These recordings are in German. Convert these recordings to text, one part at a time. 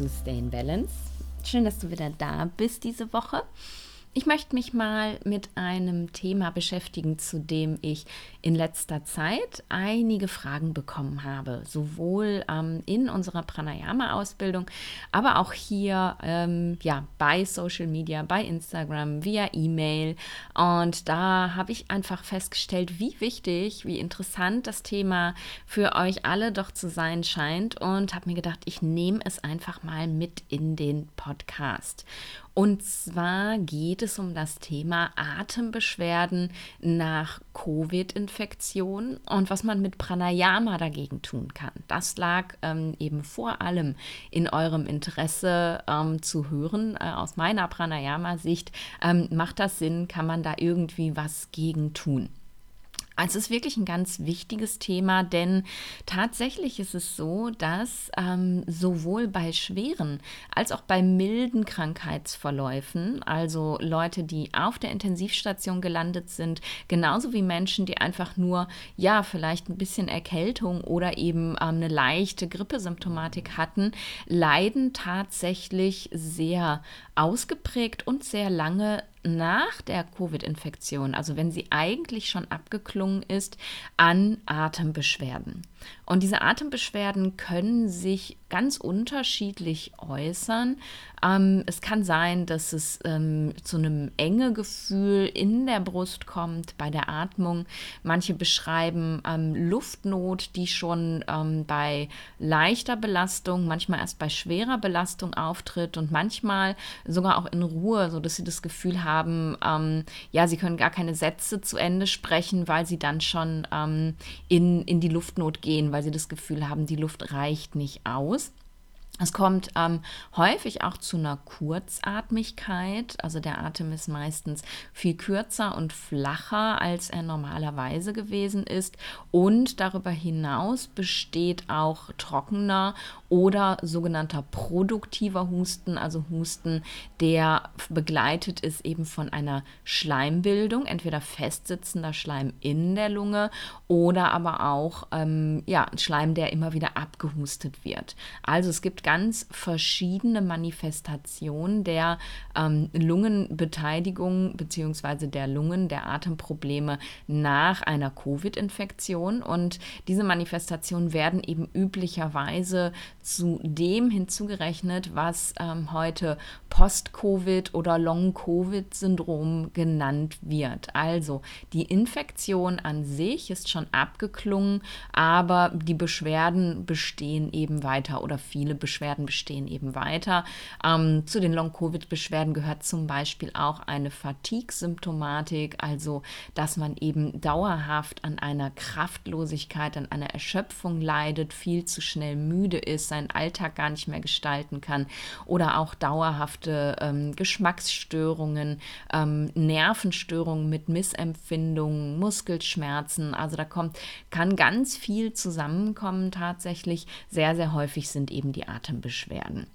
zu Stay in Balance. Schön, dass du wieder da bist diese Woche. Ich möchte mich mal mit einem Thema beschäftigen, zu dem ich in letzter Zeit einige Fragen bekommen habe, sowohl ähm, in unserer Pranayama-Ausbildung, aber auch hier ähm, ja, bei Social Media, bei Instagram, via E-Mail. Und da habe ich einfach festgestellt, wie wichtig, wie interessant das Thema für euch alle doch zu sein scheint und habe mir gedacht, ich nehme es einfach mal mit in den Podcast. Und zwar geht es um das Thema Atembeschwerden nach Covid-Infektion und was man mit Pranayama dagegen tun kann. Das lag ähm, eben vor allem in eurem Interesse ähm, zu hören. Äh, aus meiner Pranayama-Sicht ähm, macht das Sinn, kann man da irgendwie was gegen tun. Also es ist wirklich ein ganz wichtiges Thema, denn tatsächlich ist es so, dass ähm, sowohl bei schweren als auch bei milden Krankheitsverläufen, also Leute, die auf der Intensivstation gelandet sind, genauso wie Menschen, die einfach nur, ja, vielleicht ein bisschen Erkältung oder eben ähm, eine leichte Grippesymptomatik hatten, leiden tatsächlich sehr ausgeprägt und sehr lange nach der Covid-Infektion, also wenn sie eigentlich schon abgeklungen ist, an Atembeschwerden. Und diese Atembeschwerden können sich ganz unterschiedlich äußern. Ähm, es kann sein, dass es ähm, zu einem enge Gefühl in der Brust kommt bei der Atmung. Manche beschreiben ähm, Luftnot, die schon ähm, bei leichter Belastung, manchmal erst bei schwerer Belastung auftritt und manchmal sogar auch in Ruhe, sodass sie das Gefühl haben, ähm, ja, sie können gar keine Sätze zu Ende sprechen, weil sie dann schon ähm, in, in die Luftnot gehen, weil sie das Gefühl haben, die Luft reicht nicht aus. Es kommt ähm, häufig auch zu einer Kurzatmigkeit. Also der Atem ist meistens viel kürzer und flacher, als er normalerweise gewesen ist. Und darüber hinaus besteht auch trockener oder sogenannter produktiver Husten, also Husten, der begleitet ist eben von einer Schleimbildung, entweder festsitzender Schleim in der Lunge oder aber auch ähm, ja, Schleim, der immer wieder abgehustet wird. Also es gibt ganz verschiedene Manifestationen der ähm, Lungenbeteiligung bzw. der Lungen, der Atemprobleme nach einer Covid-Infektion. Und diese Manifestationen werden eben üblicherweise zu dem hinzugerechnet, was ähm, heute Post-Covid oder Long-Covid-Syndrom genannt wird. Also die Infektion an sich ist schon abgeklungen, aber die Beschwerden bestehen eben weiter oder viele Beschwerden Beschwerden bestehen eben weiter. Ähm, zu den Long-Covid-Beschwerden gehört zum Beispiel auch eine Fatigue-Symptomatik, also dass man eben dauerhaft an einer Kraftlosigkeit, an einer Erschöpfung leidet, viel zu schnell müde ist, seinen Alltag gar nicht mehr gestalten kann oder auch dauerhafte ähm, Geschmacksstörungen, ähm, Nervenstörungen mit Missempfindungen, Muskelschmerzen. Also da kommt, kann ganz viel zusammenkommen tatsächlich. Sehr, sehr häufig sind eben die Atem Atembeschwerden.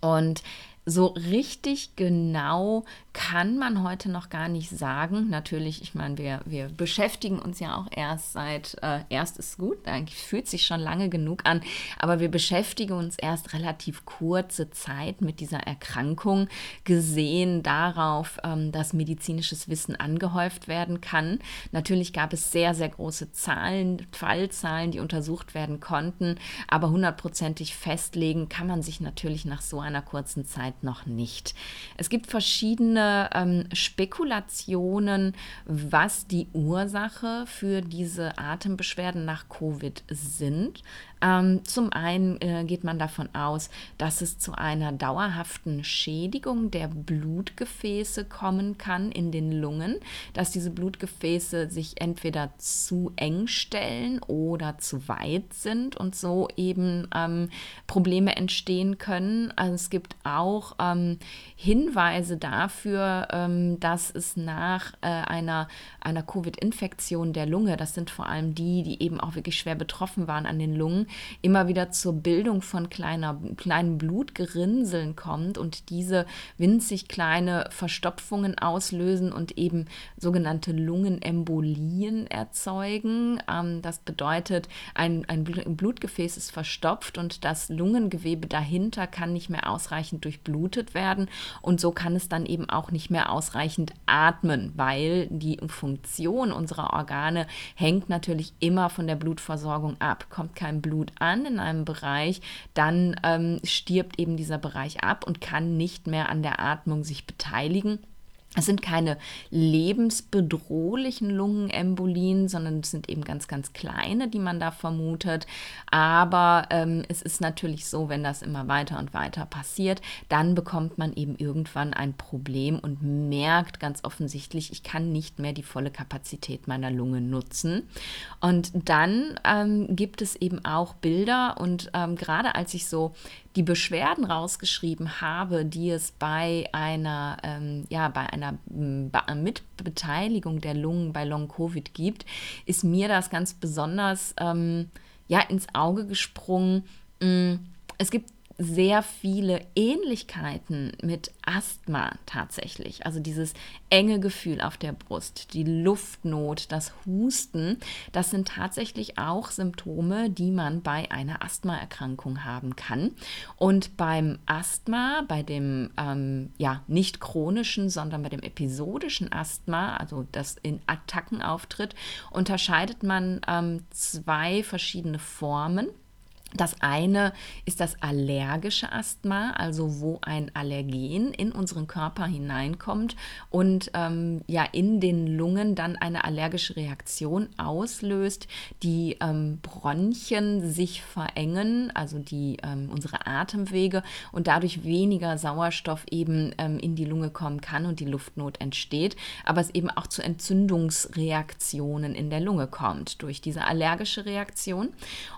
Und so richtig genau kann man heute noch gar nicht sagen. Natürlich, ich meine, wir, wir beschäftigen uns ja auch erst seit, äh, erst ist gut, eigentlich fühlt sich schon lange genug an, aber wir beschäftigen uns erst relativ kurze Zeit mit dieser Erkrankung, gesehen darauf, ähm, dass medizinisches Wissen angehäuft werden kann. Natürlich gab es sehr, sehr große Zahlen, Fallzahlen, die untersucht werden konnten, aber hundertprozentig festlegen kann man sich natürlich nach so einer kurzen Zeit noch nicht. Es gibt verschiedene verschiedene ähm, Spekulationen, was die Ursache für diese Atembeschwerden nach Covid sind. Ähm, zum einen äh, geht man davon aus, dass es zu einer dauerhaften Schädigung der Blutgefäße kommen kann in den Lungen, dass diese Blutgefäße sich entweder zu eng stellen oder zu weit sind und so eben ähm, Probleme entstehen können. Also es gibt auch ähm, Hinweise dafür, ähm, dass es nach äh, einer, einer Covid-Infektion der Lunge, das sind vor allem die, die eben auch wirklich schwer betroffen waren an den Lungen, immer wieder zur Bildung von kleiner, kleinen Blutgerinnseln kommt und diese winzig kleine Verstopfungen auslösen und eben sogenannte Lungenembolien erzeugen. Ähm, das bedeutet, ein, ein Blutgefäß ist verstopft und das Lungengewebe dahinter kann nicht mehr ausreichend durchblutet werden und so kann es dann eben auch nicht mehr ausreichend atmen, weil die Funktion unserer Organe hängt natürlich immer von der Blutversorgung ab. Kommt kein Blut an in einem Bereich, dann ähm, stirbt eben dieser Bereich ab und kann nicht mehr an der Atmung sich beteiligen. Es sind keine lebensbedrohlichen Lungenembolien, sondern es sind eben ganz, ganz kleine, die man da vermutet. Aber ähm, es ist natürlich so, wenn das immer weiter und weiter passiert, dann bekommt man eben irgendwann ein Problem und merkt ganz offensichtlich, ich kann nicht mehr die volle Kapazität meiner Lunge nutzen. Und dann ähm, gibt es eben auch Bilder und ähm, gerade als ich so die Beschwerden rausgeschrieben habe, die es bei einer, ähm, ja, bei einer Mitbeteiligung der Lungen bei Long-Covid gibt, ist mir das ganz besonders ähm, ja, ins Auge gesprungen. Mm, es gibt sehr viele Ähnlichkeiten mit Asthma tatsächlich. Also dieses enge Gefühl auf der Brust, die Luftnot, das Husten, das sind tatsächlich auch Symptome, die man bei einer Asthmaerkrankung haben kann. Und beim Asthma, bei dem ähm, ja nicht chronischen, sondern bei dem episodischen Asthma, also das in Attacken auftritt, unterscheidet man ähm, zwei verschiedene Formen. Das eine ist das allergische Asthma, also wo ein Allergen in unseren Körper hineinkommt und ähm, ja in den Lungen dann eine allergische Reaktion auslöst, die ähm, Bronchien sich verengen, also die ähm, unsere Atemwege und dadurch weniger Sauerstoff eben ähm, in die Lunge kommen kann und die Luftnot entsteht, aber es eben auch zu Entzündungsreaktionen in der Lunge kommt durch diese allergische Reaktion.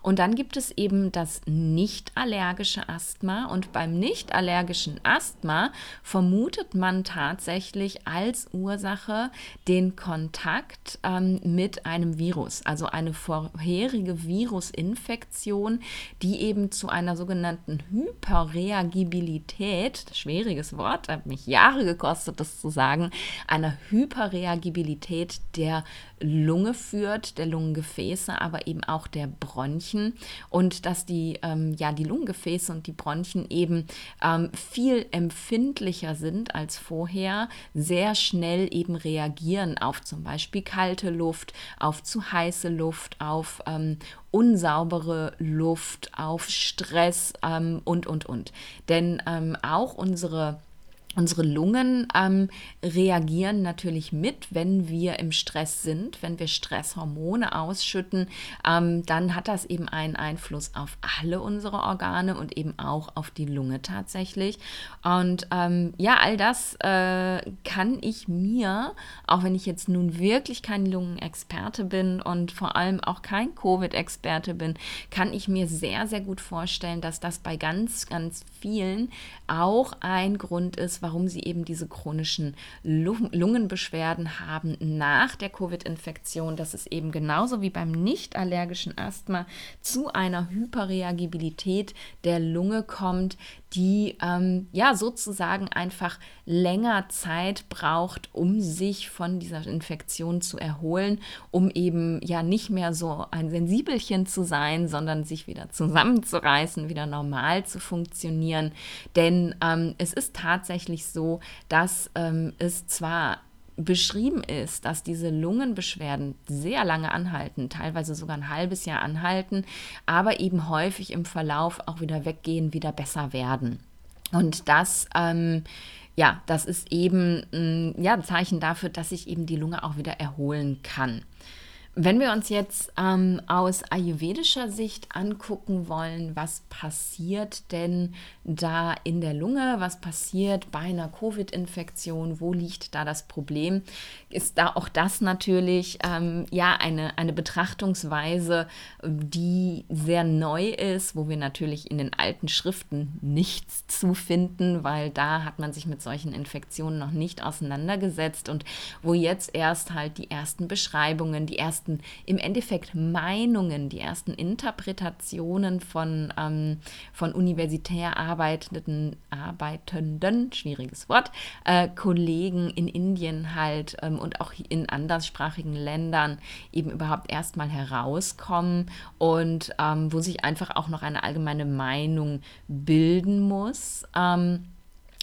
Und dann gibt es eben das nicht allergische Asthma. Und beim nicht allergischen Asthma vermutet man tatsächlich als Ursache den Kontakt ähm, mit einem Virus, also eine vorherige Virusinfektion, die eben zu einer sogenannten Hyperreagibilität, schwieriges Wort, hat mich Jahre gekostet, das zu sagen, einer Hyperreagibilität der Lunge führt, der Lungengefäße, aber eben auch der Bronchien und dass die, ähm, ja, die Lungengefäße und die Bronchien eben ähm, viel empfindlicher sind als vorher, sehr schnell eben reagieren auf zum Beispiel kalte Luft, auf zu heiße Luft, auf ähm, unsaubere Luft, auf Stress ähm, und, und, und. Denn ähm, auch unsere Unsere Lungen ähm, reagieren natürlich mit, wenn wir im Stress sind, wenn wir Stresshormone ausschütten, ähm, dann hat das eben einen Einfluss auf alle unsere Organe und eben auch auf die Lunge tatsächlich. Und ähm, ja, all das äh, kann ich mir, auch wenn ich jetzt nun wirklich kein Lungenexperte bin und vor allem auch kein Covid-Experte bin, kann ich mir sehr, sehr gut vorstellen, dass das bei ganz, ganz vielen auch ein Grund ist, warum sie eben diese chronischen Lungenbeschwerden haben nach der Covid-Infektion, dass es eben genauso wie beim nicht allergischen Asthma zu einer Hyperreagibilität der Lunge kommt, die ähm, ja sozusagen einfach länger Zeit braucht, um sich von dieser Infektion zu erholen, um eben ja nicht mehr so ein Sensibelchen zu sein, sondern sich wieder zusammenzureißen, wieder normal zu funktionieren. Denn ähm, es ist tatsächlich so, dass ähm, es zwar beschrieben ist, dass diese Lungenbeschwerden sehr lange anhalten, teilweise sogar ein halbes Jahr anhalten, aber eben häufig im Verlauf auch wieder weggehen, wieder besser werden. Und das, ähm, ja, das ist eben ein ja, Zeichen dafür, dass sich eben die Lunge auch wieder erholen kann. Wenn wir uns jetzt ähm, aus ayurvedischer Sicht angucken wollen, was passiert denn da in der Lunge, was passiert bei einer Covid-Infektion, wo liegt da das Problem, ist da auch das natürlich ähm, ja eine, eine Betrachtungsweise, die sehr neu ist, wo wir natürlich in den alten Schriften nichts zu finden, weil da hat man sich mit solchen Infektionen noch nicht auseinandergesetzt und wo jetzt erst halt die ersten Beschreibungen, die ersten ersten, im Endeffekt Meinungen, die ersten Interpretationen von, ähm, von universitär arbeitenden, arbeitenden, schwieriges Wort, äh, Kollegen in Indien halt ähm, und auch in anderssprachigen Ländern eben überhaupt erstmal herauskommen und ähm, wo sich einfach auch noch eine allgemeine Meinung bilden muss. Ähm,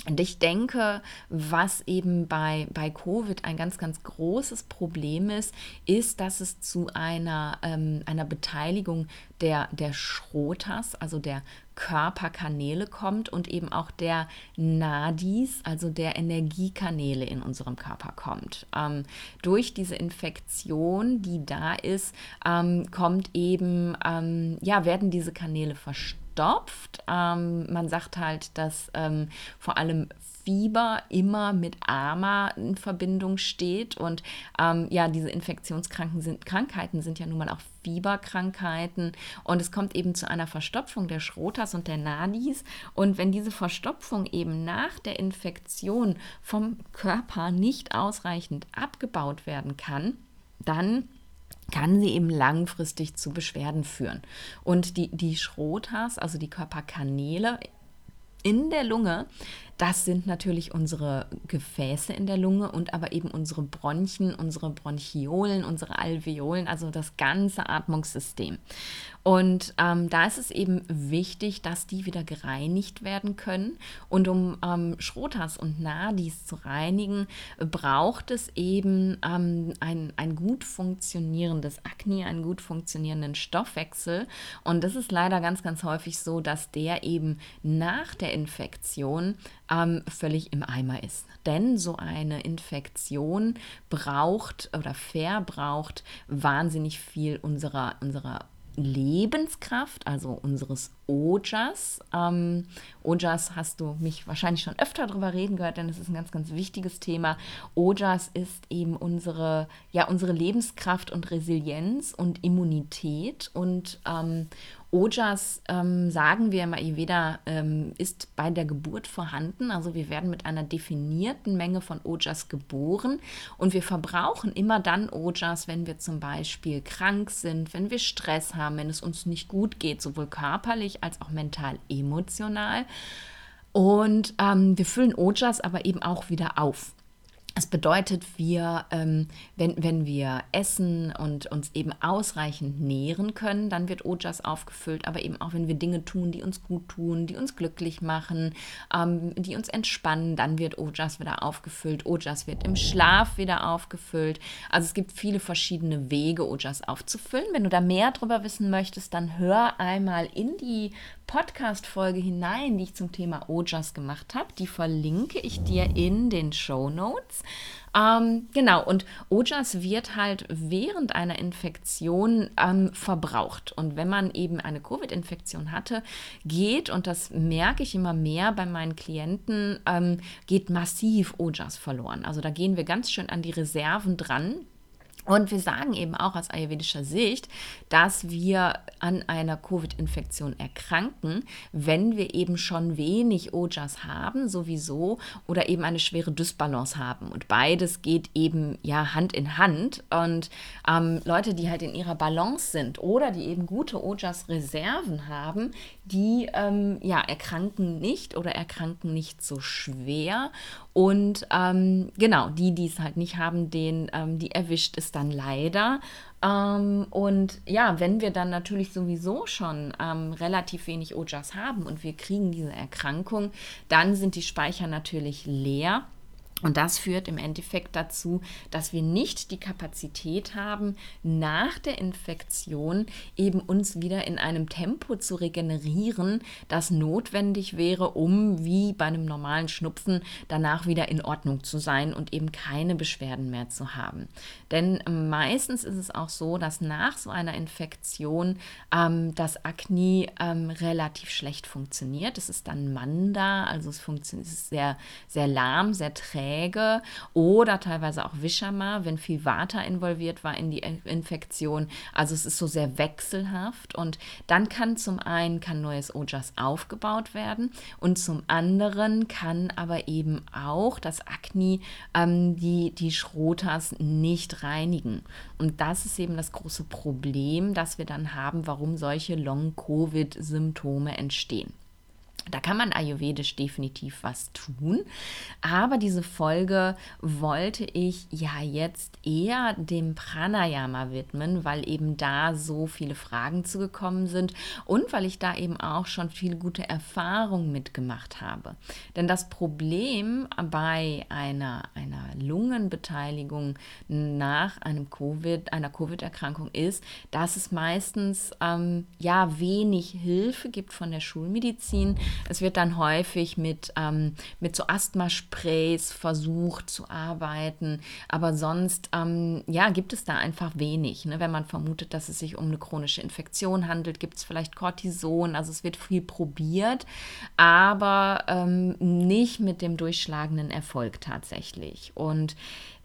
und ich denke, was eben bei, bei Covid ein ganz, ganz großes Problem ist, ist, dass es zu einer, ähm, einer Beteiligung der, der Schrotas, also der Körperkanäle kommt und eben auch der Nadis, also der Energiekanäle in unserem Körper kommt. Ähm, durch diese Infektion, die da ist, ähm, kommt eben, ähm, ja, werden diese Kanäle verstopft verstopft. Ähm, man sagt halt, dass ähm, vor allem Fieber immer mit Ama in Verbindung steht. Und ähm, ja, diese Infektionskrankheiten sind, Krankheiten sind ja nun mal auch Fieberkrankheiten. Und es kommt eben zu einer Verstopfung der Schrotas und der Nadis. Und wenn diese Verstopfung eben nach der Infektion vom Körper nicht ausreichend abgebaut werden kann, dann kann sie eben langfristig zu Beschwerden führen. Und die, die Schrotas, also die Körperkanäle in der Lunge, das sind natürlich unsere Gefäße in der Lunge und aber eben unsere Bronchien, unsere Bronchiolen, unsere Alveolen, also das ganze Atmungssystem. Und ähm, da ist es eben wichtig, dass die wieder gereinigt werden können. Und um ähm, Schrotas und Nadis zu reinigen, braucht es eben ähm, ein, ein gut funktionierendes Akne, einen gut funktionierenden Stoffwechsel. Und das ist leider ganz, ganz häufig so, dass der eben nach der Infektion ähm, völlig im Eimer ist. Denn so eine Infektion braucht oder verbraucht wahnsinnig viel unserer, unserer Lebenskraft, also unseres Ojas. Ähm, Ojas hast du mich wahrscheinlich schon öfter darüber reden gehört, denn es ist ein ganz, ganz wichtiges Thema. Ojas ist eben unsere, ja, unsere Lebenskraft und Resilienz und Immunität und ähm, Ojas, ähm, sagen wir im Ayurveda, ähm, ist bei der Geburt vorhanden. Also wir werden mit einer definierten Menge von Ojas geboren und wir verbrauchen immer dann Ojas, wenn wir zum Beispiel krank sind, wenn wir Stress haben, wenn es uns nicht gut geht, sowohl körperlich als auch mental, emotional. Und ähm, wir füllen Ojas aber eben auch wieder auf. Das bedeutet, wir, ähm, wenn, wenn wir essen und uns eben ausreichend nähren können, dann wird Ojas aufgefüllt, aber eben auch wenn wir Dinge tun, die uns gut tun, die uns glücklich machen, ähm, die uns entspannen, dann wird Ojas wieder aufgefüllt. Ojas wird im Schlaf wieder aufgefüllt. Also es gibt viele verschiedene Wege, Ojas aufzufüllen. Wenn du da mehr darüber wissen möchtest, dann hör einmal in die Podcast-Folge hinein, die ich zum Thema Ojas gemacht habe. Die verlinke ich dir in den Show Notes. Ähm, genau, und Ojas wird halt während einer Infektion ähm, verbraucht. Und wenn man eben eine Covid-Infektion hatte, geht, und das merke ich immer mehr bei meinen Klienten, ähm, geht massiv Ojas verloren. Also da gehen wir ganz schön an die Reserven dran. Und wir sagen eben auch aus ayurvedischer Sicht, dass wir an einer Covid-Infektion erkranken, wenn wir eben schon wenig Ojas haben, sowieso, oder eben eine schwere Dysbalance haben. Und beides geht eben ja Hand in Hand. Und ähm, Leute, die halt in ihrer Balance sind oder die eben gute Ojas-Reserven haben, die ähm, ja erkranken nicht oder erkranken nicht so schwer. Und ähm, genau, die, die es halt nicht haben, den, ähm, die erwischt es dann leider. Ähm, und ja, wenn wir dann natürlich sowieso schon ähm, relativ wenig Ojas haben und wir kriegen diese Erkrankung, dann sind die Speicher natürlich leer. Und das führt im Endeffekt dazu, dass wir nicht die Kapazität haben, nach der Infektion eben uns wieder in einem Tempo zu regenerieren, das notwendig wäre, um wie bei einem normalen Schnupfen danach wieder in Ordnung zu sein und eben keine Beschwerden mehr zu haben. Denn meistens ist es auch so, dass nach so einer Infektion ähm, das Akne ähm, relativ schlecht funktioniert. Es ist dann Manda, also es funktioniert ist sehr, sehr lahm, sehr träge träge oder teilweise auch Wischama, wenn viel Vata involviert war in die Infektion. Also es ist so sehr wechselhaft und dann kann zum einen kann neues Ojas aufgebaut werden und zum anderen kann aber eben auch das Akne ähm, die, die Schrotas nicht reinigen. Und das ist eben das große Problem, das wir dann haben, warum solche Long-Covid-Symptome entstehen. Da kann man ayurvedisch definitiv was tun. Aber diese Folge wollte ich ja jetzt eher dem Pranayama widmen, weil eben da so viele Fragen zugekommen sind und weil ich da eben auch schon viele gute Erfahrungen mitgemacht habe. Denn das Problem bei einer, einer Lungenbeteiligung nach einem COVID, einer Covid-Erkrankung ist, dass es meistens ähm, ja wenig Hilfe gibt von der Schulmedizin es wird dann häufig mit, ähm, mit so Asthmasprays versucht zu arbeiten, aber sonst ähm, ja, gibt es da einfach wenig. Ne? Wenn man vermutet, dass es sich um eine chronische Infektion handelt, gibt es vielleicht Cortison, also es wird viel probiert, aber ähm, nicht mit dem durchschlagenden Erfolg tatsächlich. Und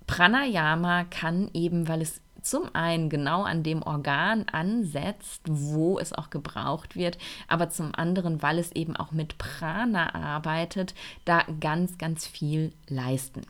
Pranayama kann eben, weil es zum einen genau an dem Organ ansetzt, wo es auch gebraucht wird, aber zum anderen, weil es eben auch mit Prana arbeitet, da ganz, ganz viel leisten.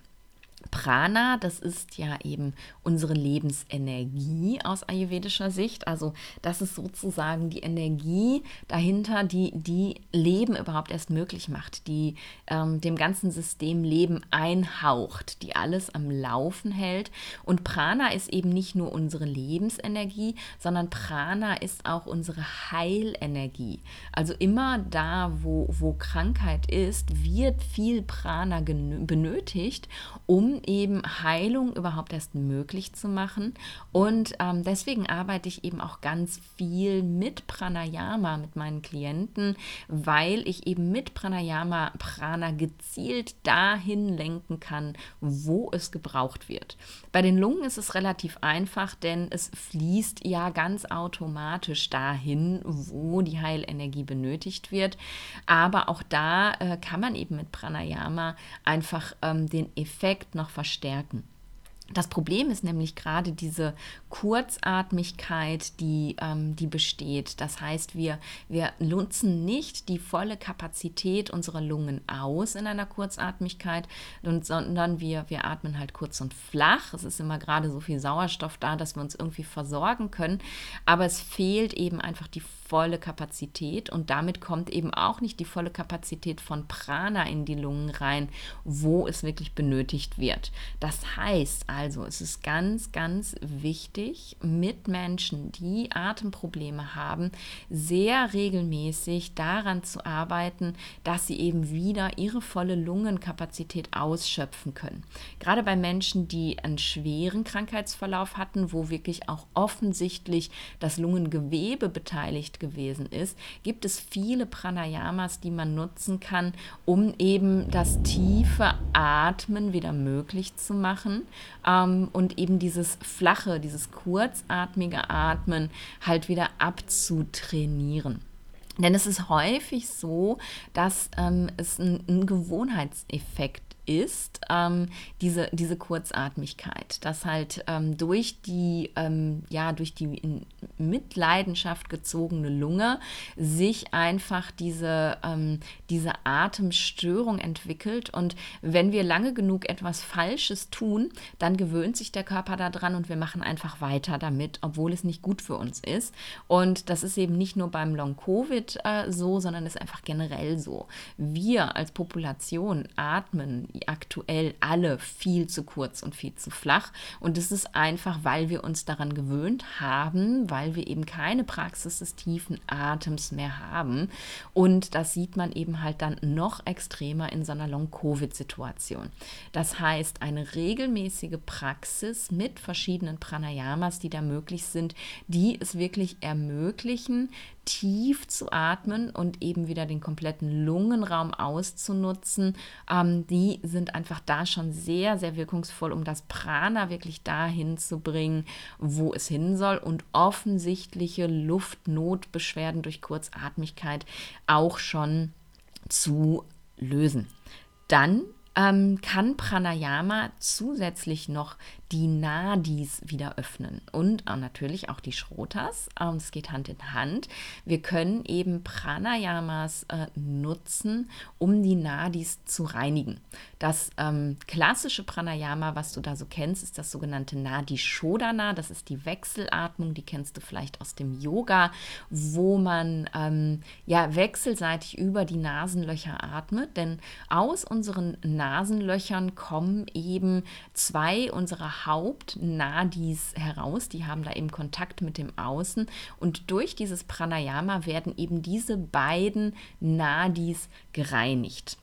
Prana, das ist ja eben unsere Lebensenergie aus ayurvedischer Sicht. Also das ist sozusagen die Energie dahinter, die die Leben überhaupt erst möglich macht, die ähm, dem ganzen System Leben einhaucht, die alles am Laufen hält. Und Prana ist eben nicht nur unsere Lebensenergie, sondern Prana ist auch unsere Heilenergie. Also immer da, wo, wo Krankheit ist, wird viel Prana benötigt, um eben Heilung überhaupt erst möglich zu machen. Und ähm, deswegen arbeite ich eben auch ganz viel mit Pranayama mit meinen Klienten, weil ich eben mit Pranayama Prana gezielt dahin lenken kann, wo es gebraucht wird. Bei den Lungen ist es relativ einfach, denn es fließt ja ganz automatisch dahin, wo die Heilenergie benötigt wird. Aber auch da äh, kann man eben mit Pranayama einfach ähm, den Effekt noch verstärken. Das Problem ist nämlich gerade diese Kurzatmigkeit, die, ähm, die besteht. Das heißt, wir, wir nutzen nicht die volle Kapazität unserer Lungen aus in einer Kurzatmigkeit, und, sondern wir, wir atmen halt kurz und flach. Es ist immer gerade so viel Sauerstoff da, dass wir uns irgendwie versorgen können. Aber es fehlt eben einfach die volle Kapazität und damit kommt eben auch nicht die volle Kapazität von Prana in die Lungen rein, wo es wirklich benötigt wird. Das heißt also, es ist ganz, ganz wichtig, mit Menschen, die Atemprobleme haben, sehr regelmäßig daran zu arbeiten, dass sie eben wieder ihre volle Lungenkapazität ausschöpfen können. Gerade bei Menschen, die einen schweren Krankheitsverlauf hatten, wo wirklich auch offensichtlich das Lungengewebe beteiligt gewesen ist, gibt es viele Pranayamas, die man nutzen kann, um eben das tiefe Atmen wieder möglich zu machen ähm, und eben dieses flache, dieses kurzatmige Atmen halt wieder abzutrainieren. Denn es ist häufig so, dass ähm, es einen Gewohnheitseffekt ist ähm, diese, diese Kurzatmigkeit, dass halt ähm, durch die, ähm, ja, durch die in Mitleidenschaft gezogene Lunge sich einfach diese, ähm, diese Atemstörung entwickelt. Und wenn wir lange genug etwas Falsches tun, dann gewöhnt sich der Körper daran und wir machen einfach weiter damit, obwohl es nicht gut für uns ist. Und das ist eben nicht nur beim Long-Covid äh, so, sondern ist einfach generell so. Wir als Population atmen aktuell alle viel zu kurz und viel zu flach. Und das ist einfach, weil wir uns daran gewöhnt haben, weil wir eben keine Praxis des tiefen Atems mehr haben. Und das sieht man eben halt dann noch extremer in so einer Long-Covid-Situation. Das heißt, eine regelmäßige Praxis mit verschiedenen Pranayamas, die da möglich sind, die es wirklich ermöglichen, tief zu atmen und eben wieder den kompletten Lungenraum auszunutzen, ähm, die sind einfach da schon sehr, sehr wirkungsvoll, um das Prana wirklich dahin zu bringen, wo es hin soll und offensichtliche Luftnotbeschwerden durch Kurzatmigkeit auch schon zu lösen. Dann ähm, kann Pranayama zusätzlich noch die Nadis wieder öffnen und äh, natürlich auch die Schrotas. Ähm, es geht Hand in Hand. Wir können eben Pranayamas äh, nutzen, um die Nadis zu reinigen. Das ähm, klassische Pranayama, was du da so kennst, ist das sogenannte Nadi Shodana. Das ist die Wechselatmung, die kennst du vielleicht aus dem Yoga, wo man ähm, ja wechselseitig über die Nasenlöcher atmet. Denn aus unseren Nasenlöchern kommen eben zwei unserer Hauptnadis heraus. Die haben da eben Kontakt mit dem Außen. Und durch dieses Pranayama werden eben diese beiden Nadis gereinigt.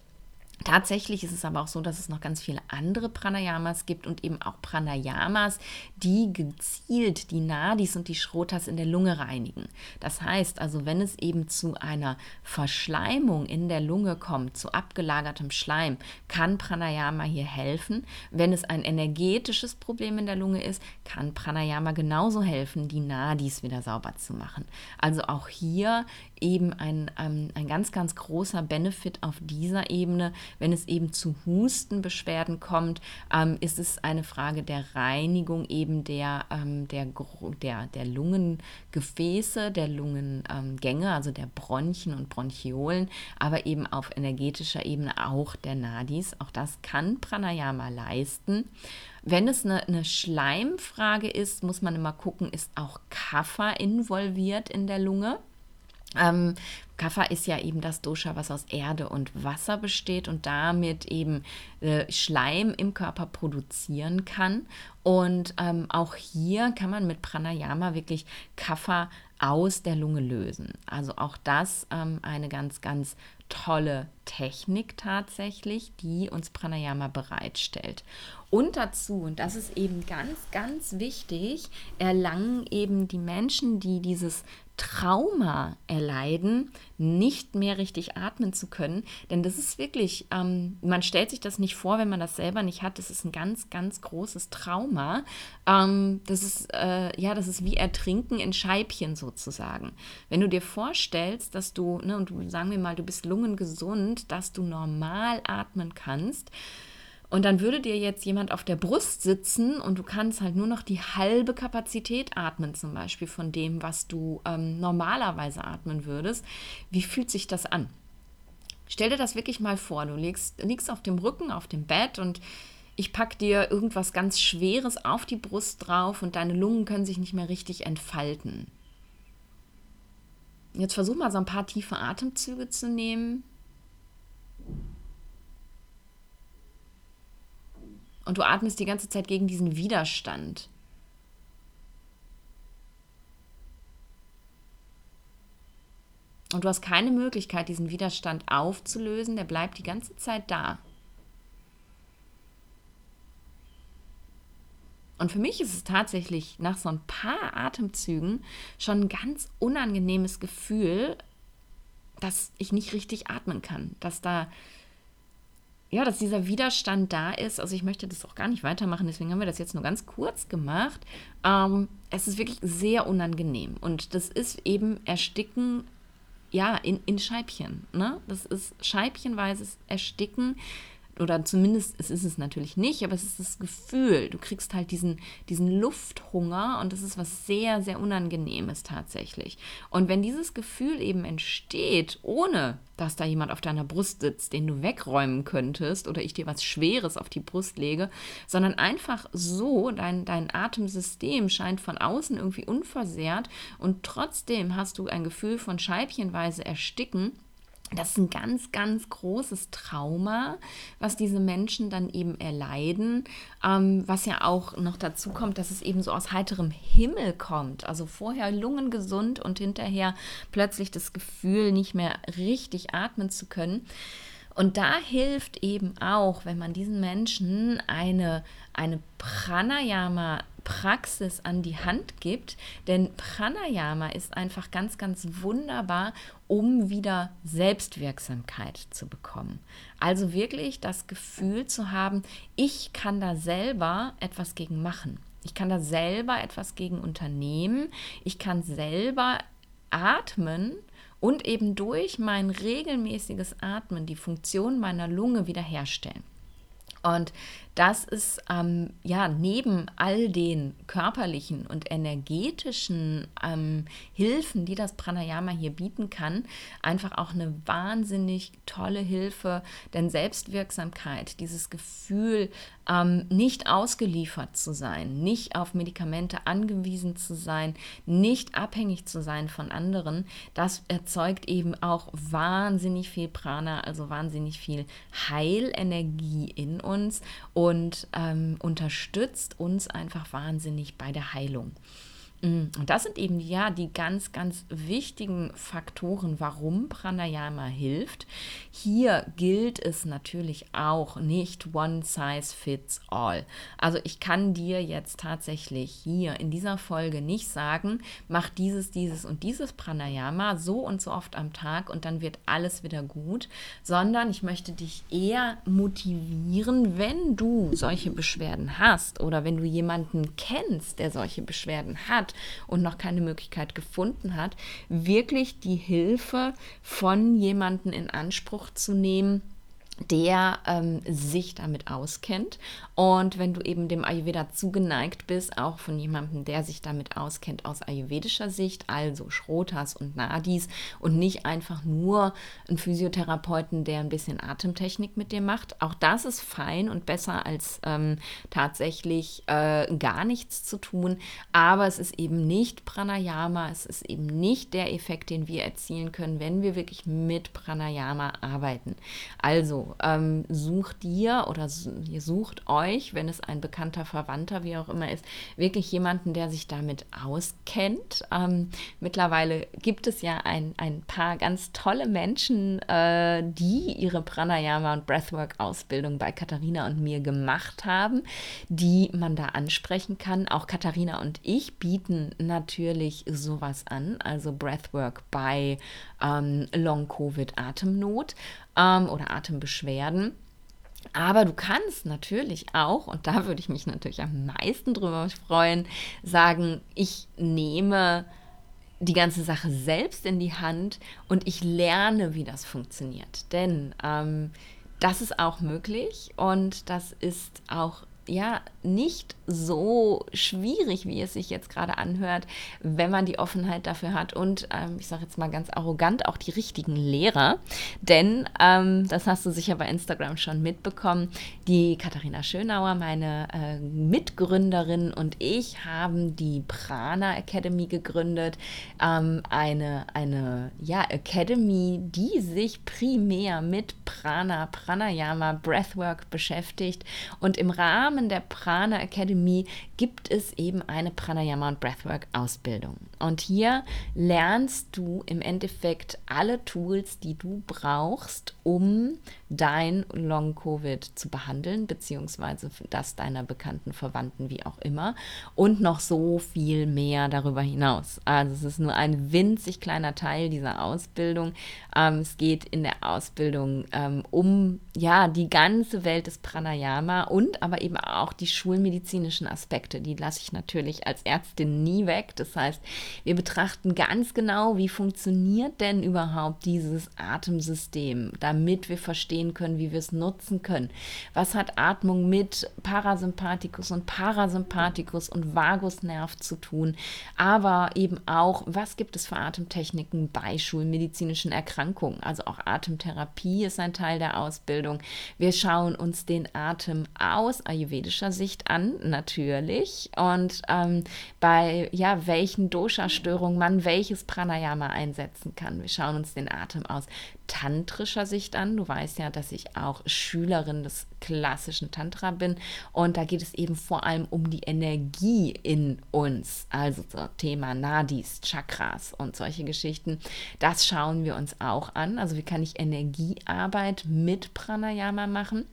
Tatsächlich ist es aber auch so, dass es noch ganz viele andere Pranayamas gibt und eben auch Pranayamas, die gezielt die Nadis und die Schrotas in der Lunge reinigen. Das heißt also, wenn es eben zu einer Verschleimung in der Lunge kommt, zu abgelagertem Schleim, kann Pranayama hier helfen. Wenn es ein energetisches Problem in der Lunge ist, kann Pranayama genauso helfen, die Nadis wieder sauber zu machen. Also auch hier eben ein, ähm, ein ganz, ganz großer Benefit auf dieser Ebene. Wenn es eben zu Hustenbeschwerden kommt, ähm, ist es eine Frage der Reinigung eben der, ähm, der, der, der Lungengefäße, der Lungengänge, also der Bronchien und Bronchiolen, aber eben auf energetischer Ebene auch der Nadis. Auch das kann Pranayama leisten. Wenn es eine, eine, Schleimfrage ist, muss man immer gucken, ist auch Kapha involviert in der Lunge. Ähm, Kapha ist ja eben das Dosha, was aus Erde und Wasser besteht und damit eben äh, Schleim im Körper produzieren kann. Und ähm, auch hier kann man mit Pranayama wirklich Kapha aus der Lunge lösen. Also auch das ähm, eine ganz, ganz tolle Technik tatsächlich, die uns Pranayama bereitstellt. Und dazu, und das ist eben ganz, ganz wichtig, erlangen eben die Menschen, die dieses Trauma erleiden, nicht mehr richtig atmen zu können. Denn das ist wirklich, ähm, man stellt sich das nicht vor, wenn man das selber nicht hat. Das ist ein ganz, ganz großes Trauma. Ähm, das ist, äh, ja, das ist wie Ertrinken in Scheibchen sozusagen. Wenn du dir vorstellst, dass du, ne, und sagen wir mal, du bist lungengesund, dass du normal atmen kannst, und dann würde dir jetzt jemand auf der Brust sitzen und du kannst halt nur noch die halbe Kapazität atmen, zum Beispiel von dem, was du ähm, normalerweise atmen würdest. Wie fühlt sich das an? Stell dir das wirklich mal vor. Du liegst, liegst auf dem Rücken, auf dem Bett und ich packe dir irgendwas ganz Schweres auf die Brust drauf und deine Lungen können sich nicht mehr richtig entfalten. Jetzt versuch mal so ein paar tiefe Atemzüge zu nehmen. Und du atmest die ganze Zeit gegen diesen Widerstand. Und du hast keine Möglichkeit, diesen Widerstand aufzulösen, der bleibt die ganze Zeit da. Und für mich ist es tatsächlich nach so ein paar Atemzügen schon ein ganz unangenehmes Gefühl, dass ich nicht richtig atmen kann, dass da ja, dass dieser Widerstand da ist. Also ich möchte das auch gar nicht weitermachen, deswegen haben wir das jetzt nur ganz kurz gemacht. Ähm, es ist wirklich sehr unangenehm und das ist eben Ersticken, ja, in, in Scheibchen. Ne? Das ist scheibchenweises Ersticken oder zumindest, es ist es natürlich nicht, aber es ist das Gefühl, du kriegst halt diesen, diesen Lufthunger und das ist was sehr, sehr Unangenehmes tatsächlich. Und wenn dieses Gefühl eben entsteht, ohne dass da jemand auf deiner Brust sitzt, den du wegräumen könntest oder ich dir was Schweres auf die Brust lege, sondern einfach so, dein, dein Atemsystem scheint von außen irgendwie unversehrt und trotzdem hast du ein Gefühl von scheibchenweise Ersticken, das ist ein ganz, ganz großes Trauma, was diese Menschen dann eben erleiden, ähm, was ja auch noch dazu kommt, dass es eben so aus heiterem Himmel kommt. Also vorher lungengesund und hinterher plötzlich das Gefühl, nicht mehr richtig atmen zu können. Und da hilft eben auch, wenn man diesen Menschen eine, eine Pranayama-Praxis an die Hand gibt, denn Pranayama ist einfach ganz, ganz wunderbar, um wieder Selbstwirksamkeit zu bekommen. Also wirklich das Gefühl zu haben, ich kann da selber etwas gegen machen. Ich kann da selber etwas gegen unternehmen. Ich kann selber atmen und eben durch mein regelmäßiges Atmen die Funktion meiner Lunge wiederherstellen. Und das ist ähm, ja neben all den körperlichen und energetischen ähm, Hilfen, die das Pranayama hier bieten kann, einfach auch eine wahnsinnig tolle Hilfe, denn Selbstwirksamkeit, dieses Gefühl, ähm, nicht ausgeliefert zu sein, nicht auf Medikamente angewiesen zu sein, nicht abhängig zu sein von anderen, das erzeugt eben auch wahnsinnig viel Prana, also wahnsinnig viel Heilenergie in uns. und ähm, unterstützt uns einfach wahnsinnig bei der Heilung. Mm, und das sind eben ja die ganz, ganz wichtigen Faktoren, warum Pranayama hilft. Hier gilt es natürlich auch nicht one size fits all. Also ich kann dir jetzt tatsächlich hier in dieser Folge nicht sagen, mach dieses, dieses und dieses Pranayama so und so oft am Tag und dann wird alles wieder gut, sondern ich möchte dich eher motivieren, wenn du solche Beschwerden hast oder wenn du jemanden kennst, der solche Beschwerden hat und noch keine Möglichkeit gefunden hat, wirklich die Hilfe von jemandem in Anspruch zu nehmen, der ähm, sich damit auskennt. Und wenn du eben dem Ayurveda zugeneigt bist, auch von jemandem, der sich damit auskennt aus ayurvedischer Sicht, also Schrotas und Nadis und nicht einfach nur ein Physiotherapeuten, der ein bisschen Atemtechnik mit dir macht. Auch das ist fein und besser als ähm, tatsächlich äh, gar nichts zu tun. Aber es ist eben nicht Pranayama, es ist eben nicht der Effekt, den wir erzielen können, wenn wir wirklich mit Pranayama arbeiten. Also ähm, sucht dir oder ihr sucht euch, wenn es ein bekannter Verwandter, wie auch immer ist, wirklich jemanden, der sich damit auskennt. Ähm, mittlerweile gibt es ja ein, ein paar ganz tolle Menschen, äh, die ihre Pranayama und Breathwork-Ausbildung bei Katharina und mir gemacht haben, die man da ansprechen kann. Auch Katharina und ich bieten natürlich sowas an, also Breathwork bei ähm, Long-Covid-Atemnot ähm, oder Atembeschwerden. Aber du kannst natürlich auch, und da würde ich mich natürlich am meisten drüber freuen, sagen, ich nehme die ganze Sache selbst in die Hand und ich lerne, wie das funktioniert. Denn ähm, das ist auch möglich und das ist auch ja nicht so schwierig, wie es sich jetzt gerade anhört, wenn man die Offenheit dafür hat und ähm, ich sage jetzt mal ganz arrogant auch die richtigen Lehrer, denn ähm, das hast du sicher bei Instagram schon mitbekommen. Die Katharina Schönauer, meine äh, Mitgründerin und ich haben die Prana Academy gegründet, ähm, eine eine ja Academy, die sich primär mit Prana, Pranayama, Breathwork beschäftigt. Und im Rahmen Rahmen der Prana Academy gibt es eben eine Pranayama und Breathwork Ausbildung. Und hier lernst du im Endeffekt alle Tools, die du brauchst, um dein Long-Covid zu behandeln, beziehungsweise das deiner bekannten Verwandten, wie auch immer. Und noch so viel mehr darüber hinaus. Also es ist nur ein winzig kleiner Teil dieser Ausbildung. Ähm, es geht in der Ausbildung ähm, um ja die ganze Welt des Pranayama und aber eben auch die schulmedizinischen Aspekte. Die lasse ich natürlich als Ärztin nie weg. Das heißt, wir betrachten ganz genau, wie funktioniert denn überhaupt dieses Atemsystem, damit wir verstehen, können, wie wir es nutzen können. Was hat Atmung mit Parasympathikus und Parasympathikus und Vagusnerv zu tun? Aber eben auch, was gibt es für Atemtechniken bei schulmedizinischen Erkrankungen? Also auch Atemtherapie ist ein Teil der Ausbildung. Wir schauen uns den Atem aus ayurvedischer ayurvedischer Sicht an, natürlich. Und ähm, bei ja, welchen Dosha-Störungen man welches Pranayama einsetzen kann. Wir schauen uns den Atem aus tantrischer Sicht an. Du weißt ja, dass ich auch Schülerin des klassischen Tantra bin. Und da geht es eben vor allem um die Energie in uns. Also so Thema Nadis, Chakras und solche Geschichten. Das schauen wir uns auch an. Also wie kann ich Energiearbeit mit Pranayama machen?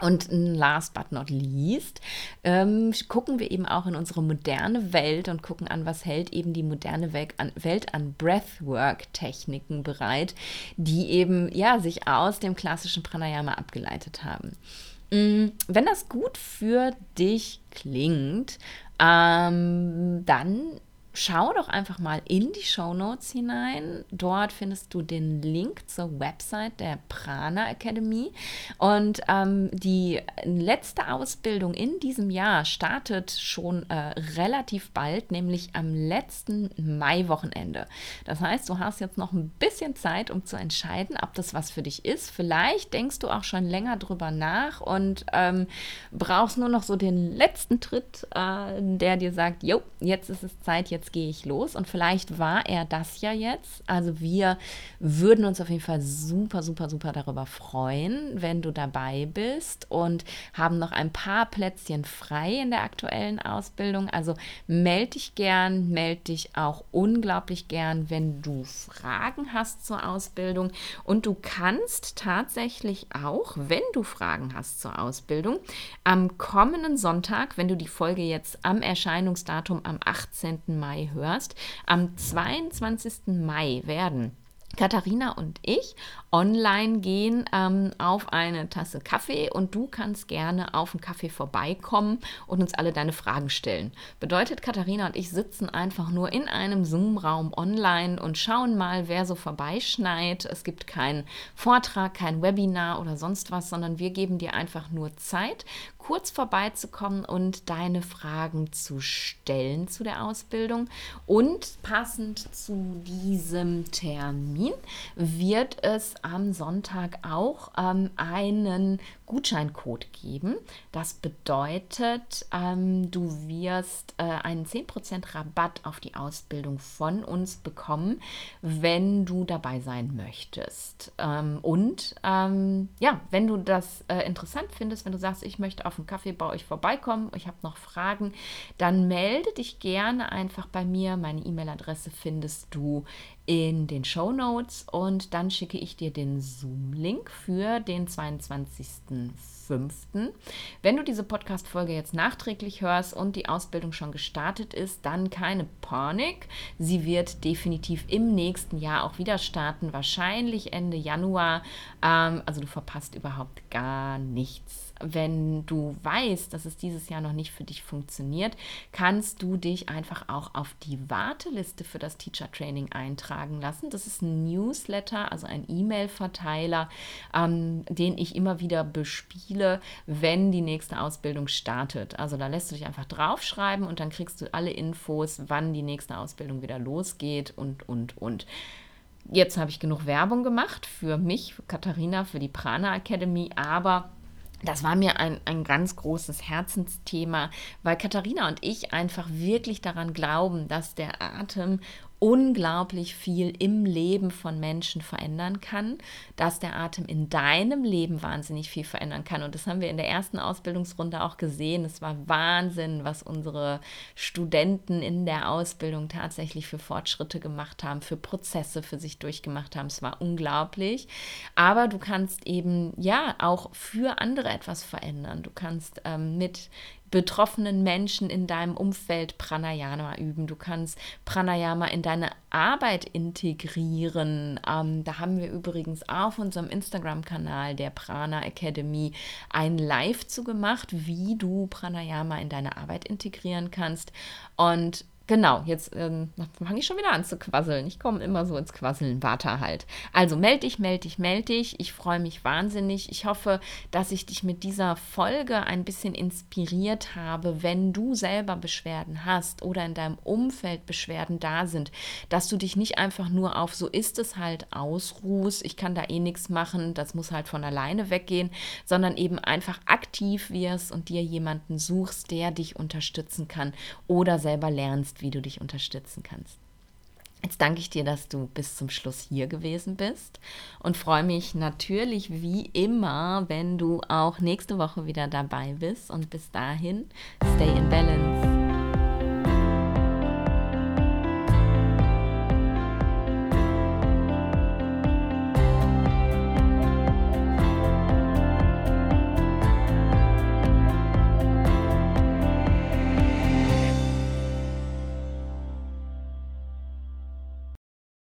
Und last but not least ähm, gucken wir eben auch in unsere moderne Welt und gucken an, was hält eben die moderne Welt an, Breathwork-Techniken bereit, die eben ja sich aus dem klassischen Pranayama abgeleitet haben. Mm, wenn das gut für dich klingt, ähm, dann schau doch einfach mal in die Show Notes hinein. Dort findest du den Link zur Website der Prana Academy. Und ähm, die letzte Ausbildung in diesem Jahr startet schon äh, relativ bald, nämlich am letzten Mai-Wochenende. Das heißt, du hast jetzt noch ein bisschen Zeit, um zu entscheiden, ob das was für dich ist. Vielleicht denkst du auch schon länger drüber nach und ähm, brauchst nur noch so den letzten Tritt, äh, der dir sagt, jo, jetzt ist es Zeit, jetzt jetzt gehe ich los. Und vielleicht war er das ja jetzt. Also wir würden uns auf jeden Fall super, super, super darüber freuen, wenn du dabei bist und haben noch ein paar Plätzchen frei in der aktuellen Ausbildung. Also melde dich gern, melde dich auch unglaublich gern, wenn du Fragen hast zur Ausbildung. Und du kannst tatsächlich auch, wenn du Fragen hast zur Ausbildung, am kommenden Sonntag, wenn du die Folge jetzt am Erscheinungsdatum am 18. Mai Mai hörst. Am 22. Mai werden Katharina und ich online gehen ähm, auf eine Tasse Kaffee und du kannst gerne auf den Kaffee vorbeikommen und uns alle deine Fragen stellen. Bedeutet, Katharina und ich sitzen einfach nur in einem Zoom-Raum online und schauen mal, wer so vorbeischneit. Es gibt keinen Vortrag, kein Webinar oder sonst was, sondern wir geben dir einfach nur Zeit, kurz vorbeizukommen und deine Fragen zu stellen zu der Ausbildung. Und passend zu diesem Termin wird es am Sonntag auch ähm, einen Gutscheincode geben. Das bedeutet, ähm, du wirst äh, einen 10% Rabatt auf die Ausbildung von uns bekommen, wenn du dabei sein möchtest. Ähm, und ähm, ja, wenn du das äh, interessant findest, wenn du sagst, ich möchte auf einen Kaffee bei euch vorbeikommen, ich habe noch Fragen, dann melde dich gerne einfach bei mir. Meine E-Mail-Adresse findest du in den Show Notes und dann schicke ich dir den Zoom-Link für den 22.05. Wenn du diese Podcast-Folge jetzt nachträglich hörst und die Ausbildung schon gestartet ist, dann keine Panik. Sie wird definitiv im nächsten Jahr auch wieder starten, wahrscheinlich Ende Januar. Ähm, also du verpasst überhaupt gar nichts wenn du weißt, dass es dieses Jahr noch nicht für dich funktioniert, kannst du dich einfach auch auf die Warteliste für das Teacher Training eintragen lassen. Das ist ein Newsletter, also ein E-Mail-Verteiler, ähm, den ich immer wieder bespiele, wenn die nächste Ausbildung startet. Also da lässt du dich einfach draufschreiben und dann kriegst du alle Infos, wann die nächste Ausbildung wieder losgeht und, und, und. Jetzt habe ich genug Werbung gemacht für mich, für Katharina, für die Prana Academy, aber das war mir ein, ein ganz großes Herzensthema, weil Katharina und ich einfach wirklich daran glauben, dass der Atem unglaublich viel im Leben von Menschen verändern kann, dass der Atem in deinem Leben wahnsinnig viel verändern kann. Und das haben wir in der ersten Ausbildungsrunde auch gesehen. Es war Wahnsinn, was unsere Studenten in der Ausbildung tatsächlich für Fortschritte gemacht haben, für Prozesse für sich durchgemacht haben. Es war unglaublich. Aber du kannst eben ja auch für andere etwas verändern. Du kannst ähm, mit betroffenen Menschen in deinem Umfeld Pranayama üben. Du kannst Pranayama in deine Arbeit integrieren. Ähm, da haben wir übrigens auf unserem Instagram-Kanal der Prana Academy ein Live zu gemacht, wie du Pranayama in deine Arbeit integrieren kannst. Und genau, jetzt ähm, fange ich schon wieder an zu quasseln. Ich komme immer so ins Quasseln. Warte halt. Also melde dich, melde dich, melde dich. Ich freue mich wahnsinnig. Ich hoffe, dass ich dich mit dieser Folge ein bisschen inspiriert habe, wenn du selber Beschwerden hast oder in deinem Umfeld Beschwerden da sind, dass du dich nicht einfach nur auf so ist es halt ausruhst. Ich kann da eh nichts machen. Das muss halt von alleine weggehen, sondern eben einfach aktiv wirst und dir jemanden suchst, der dich unterstützen kann oder selber lernst, wie du dich unterstützen kannst. Jetzt danke ich dir, dass du bis zum Schluss hier gewesen bist und freue mich natürlich wie immer, wenn du auch nächste Woche wieder dabei bist. Und bis dahin, stay in balance.